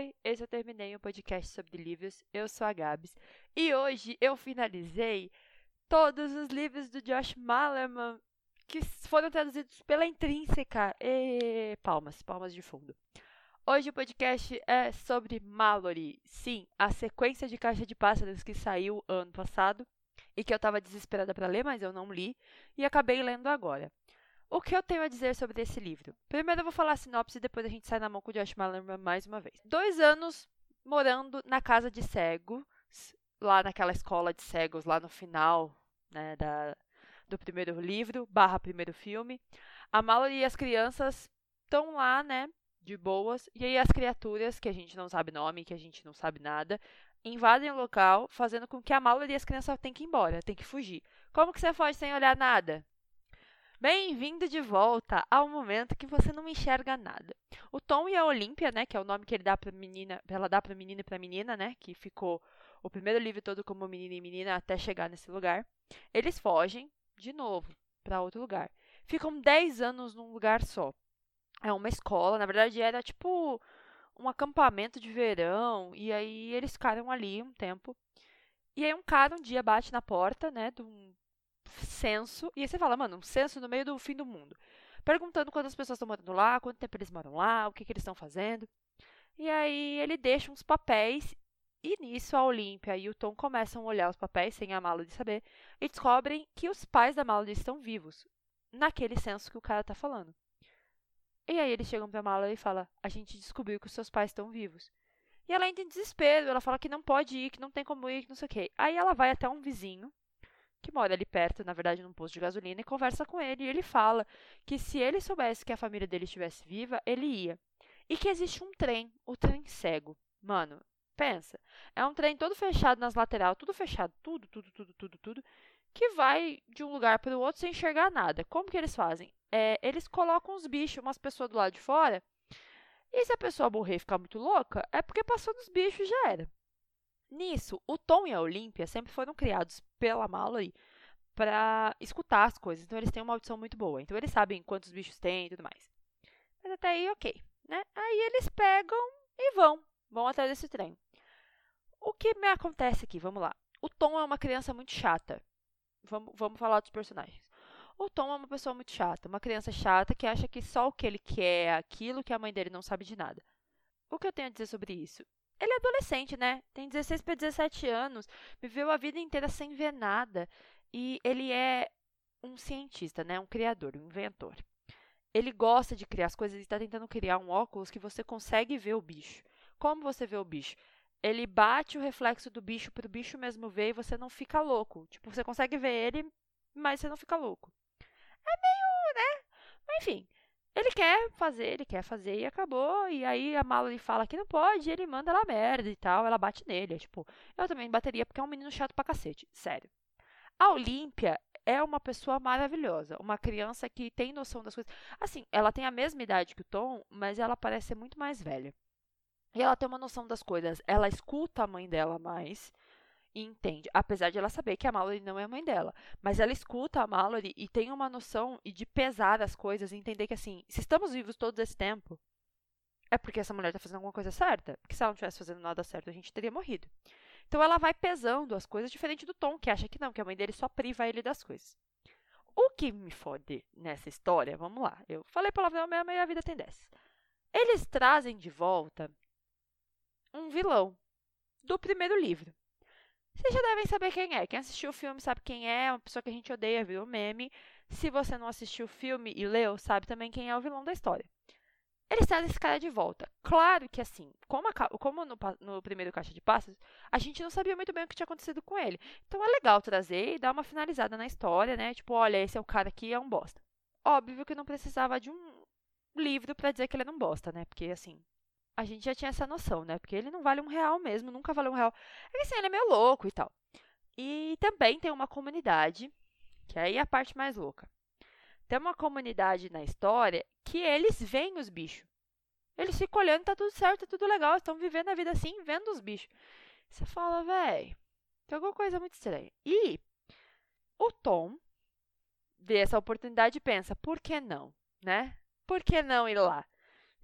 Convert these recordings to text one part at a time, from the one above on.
Oi, esse eu terminei um podcast sobre livros. Eu sou a Gabs e hoje eu finalizei todos os livros do Josh Malerman que foram traduzidos pela Intrínseca. E palmas, palmas de fundo. Hoje o podcast é sobre Mallory. Sim, a sequência de Caixa de Pássaros que saiu ano passado e que eu estava desesperada para ler, mas eu não li e acabei lendo agora. O que eu tenho a dizer sobre esse livro? Primeiro eu vou falar a sinopse e depois a gente sai na mão com o Josh Malerman mais uma vez. Dois anos morando na casa de cegos, lá naquela escola de cegos, lá no final né, da, do primeiro livro, barra primeiro filme. A Mallory e as crianças estão lá, né, de boas, e aí as criaturas, que a gente não sabe nome, que a gente não sabe nada, invadem o local, fazendo com que a Mallory e as crianças tenham que ir embora, tenham que fugir. Como que você foge sem olhar nada? Bem-vindo de volta ao momento que você não enxerga nada. O Tom e a Olímpia, né, que é o nome que ele dá para menina, ela dá para menina e para menina, né, que ficou o primeiro livro todo como menino e menina até chegar nesse lugar. Eles fogem de novo para outro lugar. Ficam 10 anos num lugar só. É uma escola, na verdade era tipo um acampamento de verão, e aí eles ficaram ali um tempo. E aí um cara um dia bate na porta, né, de um censo. E aí você fala, mano, um censo no meio do fim do mundo. Perguntando quantas pessoas estão morando lá, quanto tempo eles moram lá, o que, que eles estão fazendo. E aí ele deixa uns papéis. E nisso a Olímpia e o Tom começam a olhar os papéis sem a Mallory saber. E descobrem que os pais da Mallory estão vivos. Naquele censo que o cara tá falando. E aí eles chegam pra Mallory e falam: A gente descobriu que os seus pais estão vivos. E ela entra em desespero, ela fala que não pode ir, que não tem como ir, que não sei o quê. Aí ela vai até um vizinho que mora ali perto, na verdade, num posto de gasolina, e conversa com ele. E ele fala que se ele soubesse que a família dele estivesse viva, ele ia. E que existe um trem, o trem cego. Mano, pensa. É um trem todo fechado nas laterais, tudo fechado, tudo, tudo, tudo, tudo, tudo, que vai de um lugar para o outro sem enxergar nada. Como que eles fazem? É, eles colocam os bichos, umas pessoas do lado de fora, e se a pessoa morrer e ficar muito louca, é porque passou dos bichos e já era. Nisso, o Tom e a Olímpia sempre foram criados pela Mallory para escutar as coisas. Então, eles têm uma audição muito boa. Então, eles sabem quantos bichos tem e tudo mais. Mas até aí, ok. Né? Aí, eles pegam e vão. Vão atrás desse trem. O que me acontece aqui? Vamos lá. O Tom é uma criança muito chata. Vamos, vamos falar dos personagens. O Tom é uma pessoa muito chata. Uma criança chata que acha que só o que ele quer é aquilo que a mãe dele não sabe de nada. O que eu tenho a dizer sobre isso? Ele é adolescente, né? Tem 16 para 17 anos, viveu a vida inteira sem ver nada. E ele é um cientista, né? Um criador, um inventor. Ele gosta de criar as coisas e está tentando criar um óculos que você consegue ver o bicho. Como você vê o bicho? Ele bate o reflexo do bicho para o bicho mesmo ver e você não fica louco. Tipo, você consegue ver ele, mas você não fica louco. É meio, né? Mas, enfim, ele quer fazer, ele quer fazer e acabou. E aí a Mallory fala que não pode, e ele manda ela merda e tal. Ela bate nele. É, tipo, eu também bateria porque é um menino chato pra cacete. Sério. A Olímpia é uma pessoa maravilhosa. Uma criança que tem noção das coisas. Assim, ela tem a mesma idade que o Tom, mas ela parece ser muito mais velha. E ela tem uma noção das coisas. Ela escuta a mãe dela mais e entende. Apesar de ela saber que a Mallory não é a mãe dela. Mas ela escuta a Mallory e tem uma noção e de pesar as coisas e entender que, assim, se estamos vivos todo esse tempo, é porque essa mulher está fazendo alguma coisa certa. Porque se ela não estivesse fazendo nada certo, a gente teria morrido. Então ela vai pesando as coisas diferente do Tom, que acha que não, que a mãe dele só priva ele das coisas. O que me fode nessa história, vamos lá, eu falei palavrão mesmo e a vida tem dessas. Eles trazem de volta um vilão do primeiro livro. Vocês já devem saber quem é. Quem assistiu o filme sabe quem é, é uma pessoa que a gente odeia, viu? Meme. Se você não assistiu o filme e leu, sabe também quem é o vilão da história. Eles trazem esse cara de volta. Claro que assim, como, a, como no, no, primeiro Caixa de Passos, a gente não sabia muito bem o que tinha acontecido com ele. Então é legal trazer e dar uma finalizada na história, né? Tipo, olha, esse é o cara aqui, é um bosta. Óbvio que não precisava de um livro para dizer que ele é um bosta, né? Porque assim, a gente já tinha essa noção, né? Porque ele não vale um real mesmo, nunca valeu um real. É que assim, ele é meio louco e tal. E também tem uma comunidade, que aí é a parte mais louca. Tem uma comunidade na história que eles veem os bichos. Eles ficam olhando, tá tudo certo, tá tudo legal, estão vivendo a vida assim, vendo os bichos. Você fala, velho, tem alguma coisa muito estranha. E o Tom vê essa oportunidade e pensa, por que não, né? Por que não ir lá?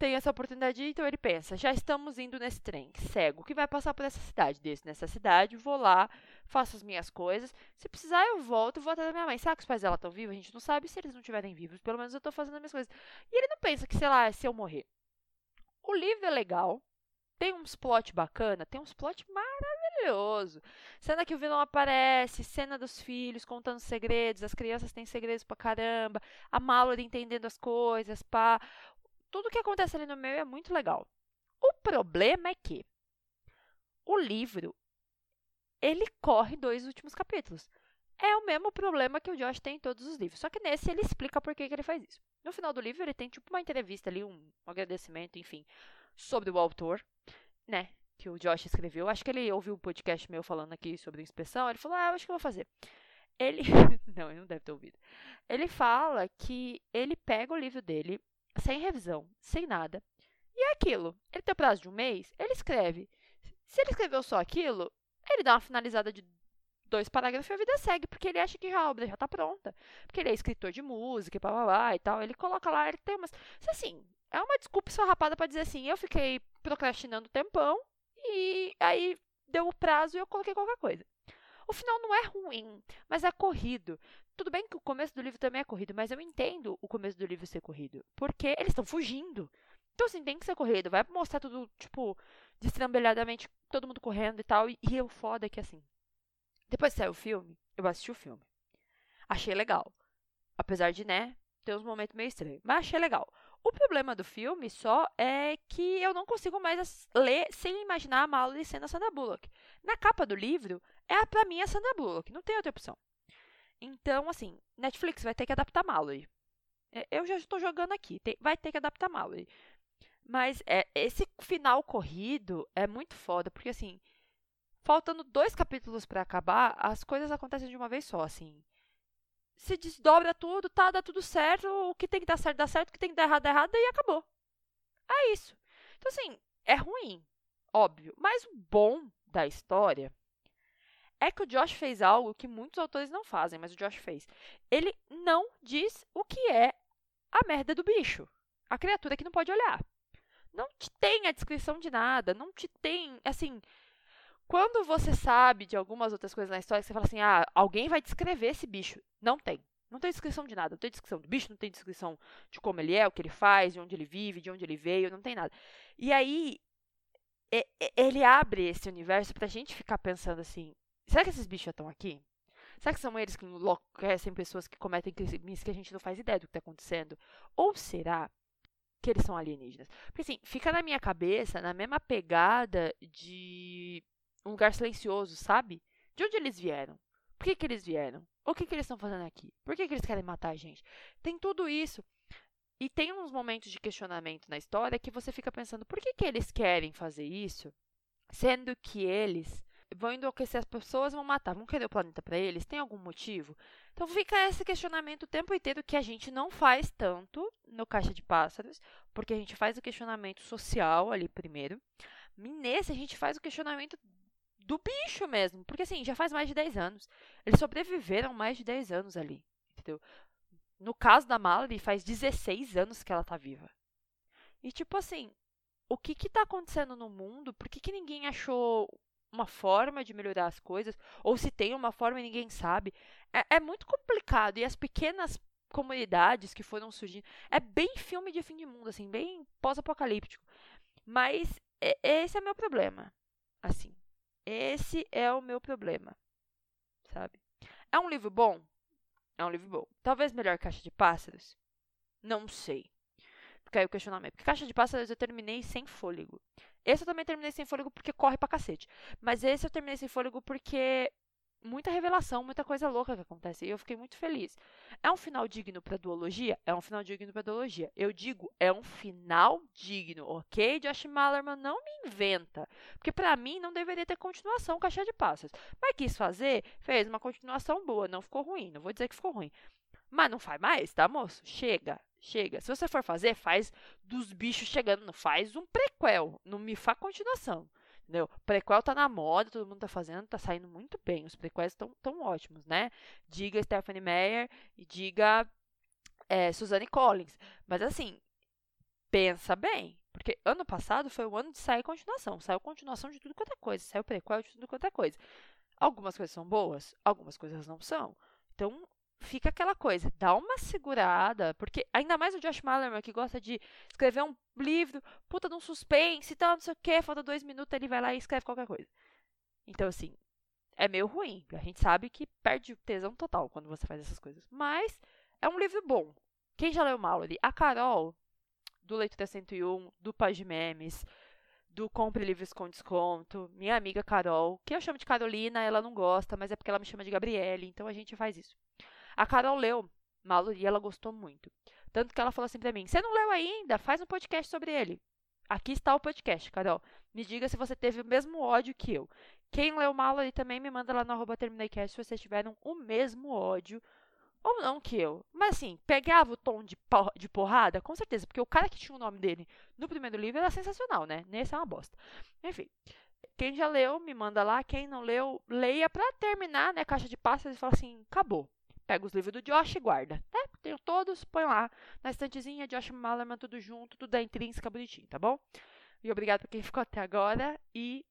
Tem essa oportunidade, então ele pensa: já estamos indo nesse trem cego que vai passar por essa cidade. Desço nessa cidade, vou lá, faço as minhas coisas. Se precisar, eu volto, vou até da minha mãe. Será que os pais dela estão vivos? A gente não sabe se eles não estiverem vivos. Pelo menos eu estou fazendo as minhas coisas. E ele não pensa que, sei lá, se eu morrer. O livro é legal, tem uns plot bacana, tem uns plot maravilhoso. Cena que o vilão aparece, cena dos filhos contando segredos, as crianças têm segredos pra caramba, a Mallory entendendo as coisas, pá. Tudo que acontece ali no meio é muito legal. O problema é que o livro ele corre dois últimos capítulos. É o mesmo problema que o Josh tem em todos os livros. Só que nesse ele explica por que, que ele faz isso. No final do livro, ele tem tipo uma entrevista ali, um, agradecimento, enfim, sobre o autor, né? Que o Josh escreveu. Acho que ele ouviu um podcast meu falando aqui sobre inspeção. Ele falou: Ah, acho que eu vou fazer. Ele. não, ele não deve ter ouvido. Ele fala que ele pega o livro dele, sem revisão, sem nada. E é aquilo. Ele tem o prazo de um mês, ele escreve. Se ele escreveu só aquilo, ele dá uma finalizada de dois parágrafos e a vida segue, porque ele acha que a obra já está pronta. Porque ele é escritor de música e blá, blá, blá e tal. Ele coloca lá, ele tem umas. Assim, é uma desculpa rapada para dizer assim: eu fiquei procrastinando tempão e aí deu o prazo e eu coloquei qualquer coisa. O final não é ruim, mas é corrido. Tudo bem que o começo do livro também é corrido, mas eu entendo o começo do livro ser corrido. Porque eles estão fugindo. Então, assim, tem que ser corrido. Vai mostrar tudo, tipo, destrambelhadamente, todo mundo correndo e tal. E, e o foda é que, assim, depois que saiu o filme, eu assisti o filme. Achei legal. Apesar de, né, ter uns momentos meio estranhos. Mas achei legal. O problema do filme só é que eu não consigo mais ler sem imaginar a Mallory sendo a Sandra Bullock. Na capa do livro, é pra mim a Sandra Bullock. Não tem outra opção. Então, assim, Netflix vai ter que adaptar Mallory. É, eu já estou jogando aqui. vai ter que adaptar Mallory. Mas é, esse final corrido é muito foda, porque assim, faltando dois capítulos para acabar, as coisas acontecem de uma vez só, assim. Se desdobra tudo, tá, dá tudo certo, o que tem que dar certo dá certo, o que tem que dar errado dá errado e acabou. É isso. Então assim, é ruim, óbvio, mas o bom da história é que o Josh fez algo que muitos autores não fazem, mas o Josh fez. Ele não diz o que é a merda do bicho. A criatura que não pode olhar. Não te tem a descrição de nada, não te tem, assim, quando você sabe de algumas outras coisas na história, você fala assim: ah, alguém vai descrever esse bicho. Não tem. Não tem descrição de nada. Não tem descrição do bicho, não tem descrição de como ele é, o que ele faz, de onde ele vive, de onde ele veio, não tem nada. E aí, ele abre esse universo pra gente ficar pensando assim: será que esses bichos já estão aqui? Será que são eles que enlouquecem pessoas que cometem crimes que a gente não faz ideia do que está acontecendo? Ou será que eles são alienígenas? Porque assim, fica na minha cabeça, na mesma pegada de um lugar silencioso, sabe? De onde eles vieram? Por que, que eles vieram? O que, que eles estão fazendo aqui? Por que, que eles querem matar a gente? Tem tudo isso. E tem uns momentos de questionamento na história que você fica pensando, por que, que eles querem fazer isso? Sendo que eles vão enlouquecer as pessoas, vão matar, vão querer o planeta para eles? Tem algum motivo? Então fica esse questionamento o tempo inteiro que a gente não faz tanto no Caixa de Pássaros, porque a gente faz o questionamento social ali primeiro. Nesse a gente faz o questionamento do bicho mesmo. Porque assim, já faz mais de 10 anos. Eles sobreviveram mais de 10 anos ali. Entendeu? No caso da Mallory, faz 16 anos que ela tá viva. E tipo assim, o que que tá acontecendo no mundo? Por que, que ninguém achou uma forma de melhorar as coisas? Ou se tem uma forma e ninguém sabe? É, é muito complicado. E as pequenas comunidades que foram surgindo. É bem filme de fim de mundo, assim, bem pós-apocalíptico. Mas esse é meu problema. Assim. Esse é o meu problema, sabe? É um livro bom? É um livro bom. Talvez melhor Caixa de Pássaros? Não sei. Porque aí o questionamento. Porque Caixa de Pássaros eu terminei sem fôlego. Esse eu também terminei sem fôlego porque corre pra cacete. Mas esse eu terminei sem fôlego porque muita revelação, muita coisa louca que acontece. E eu fiquei muito feliz. É um final digno para duologia? É um final digno para duologia. Eu digo, é um final digno, ok? Josh Malerman não me inventa. Porque para mim não deveria ter continuação Caixa de Passos. Mas quis fazer, fez uma continuação boa, não ficou ruim. Não vou dizer que ficou ruim. Mas não faz mais, tá, moço? Chega, chega. Se você for fazer, faz dos bichos chegando. Faz um prequel. Não me faz continuação. Entendeu? Prequel tá na moda, todo mundo tá fazendo, tá saindo muito bem. Os prequels estão tão ótimos, né? Diga Stephanie Meyer e diga é, Suzanne Collins. Mas assim, pensa bem. Porque ano passado foi o ano de sair continuação. Saiu continuação de tudo quanto é coisa. Saiu prequel de tudo quanto é coisa. Algumas coisas são boas, algumas coisas não são. Então, fica aquela coisa, dá uma segurada, porque ainda mais o Josh Malerman, que gosta de escrever um livro, puta de um suspense e tal, não sei o que, falta dois minutos, ele vai lá e escreve qualquer coisa. Então, assim, é meio ruim. A gente sabe que perde tesão total quando você faz essas coisas. Mas é um livro bom. Quem já leu Mallory? A Carol, do Leitura 101, do Page Memes, do Compre Livros com Desconto, minha amiga Carol, que eu chamo de Carolina, ela não gosta, mas é porque ela me chama de Gabriele, então a gente faz isso. A Carol leu Malo e ela gostou muito. Tanto que ela falou assim pra mim: Você não leu ainda? Faz um podcast sobre ele. Aqui está o podcast, Carol. Me diga se você teve o mesmo ódio que eu. Quem leu Malo também me manda lá no arroba terminaycast se vocês tiveram o mesmo ódio ou não que eu. Mas assim, pegava o tom de, por, de porrada, com certeza, porque o cara que tinha o nome dele no primeiro livro era sensacional, né? Nesse é uma bosta. Enfim. Quem já leu, me manda lá. Quem não leu, leia pra terminar, né? Caixa de pastas e fala assim: acabou. Pega os livros do Josh e guarda. Né? Tenho todos, põe lá na estantezinha, Josh Malerman, tudo junto, tudo é intrínseca, bonitinho, tá bom? E obrigado por quem ficou até agora e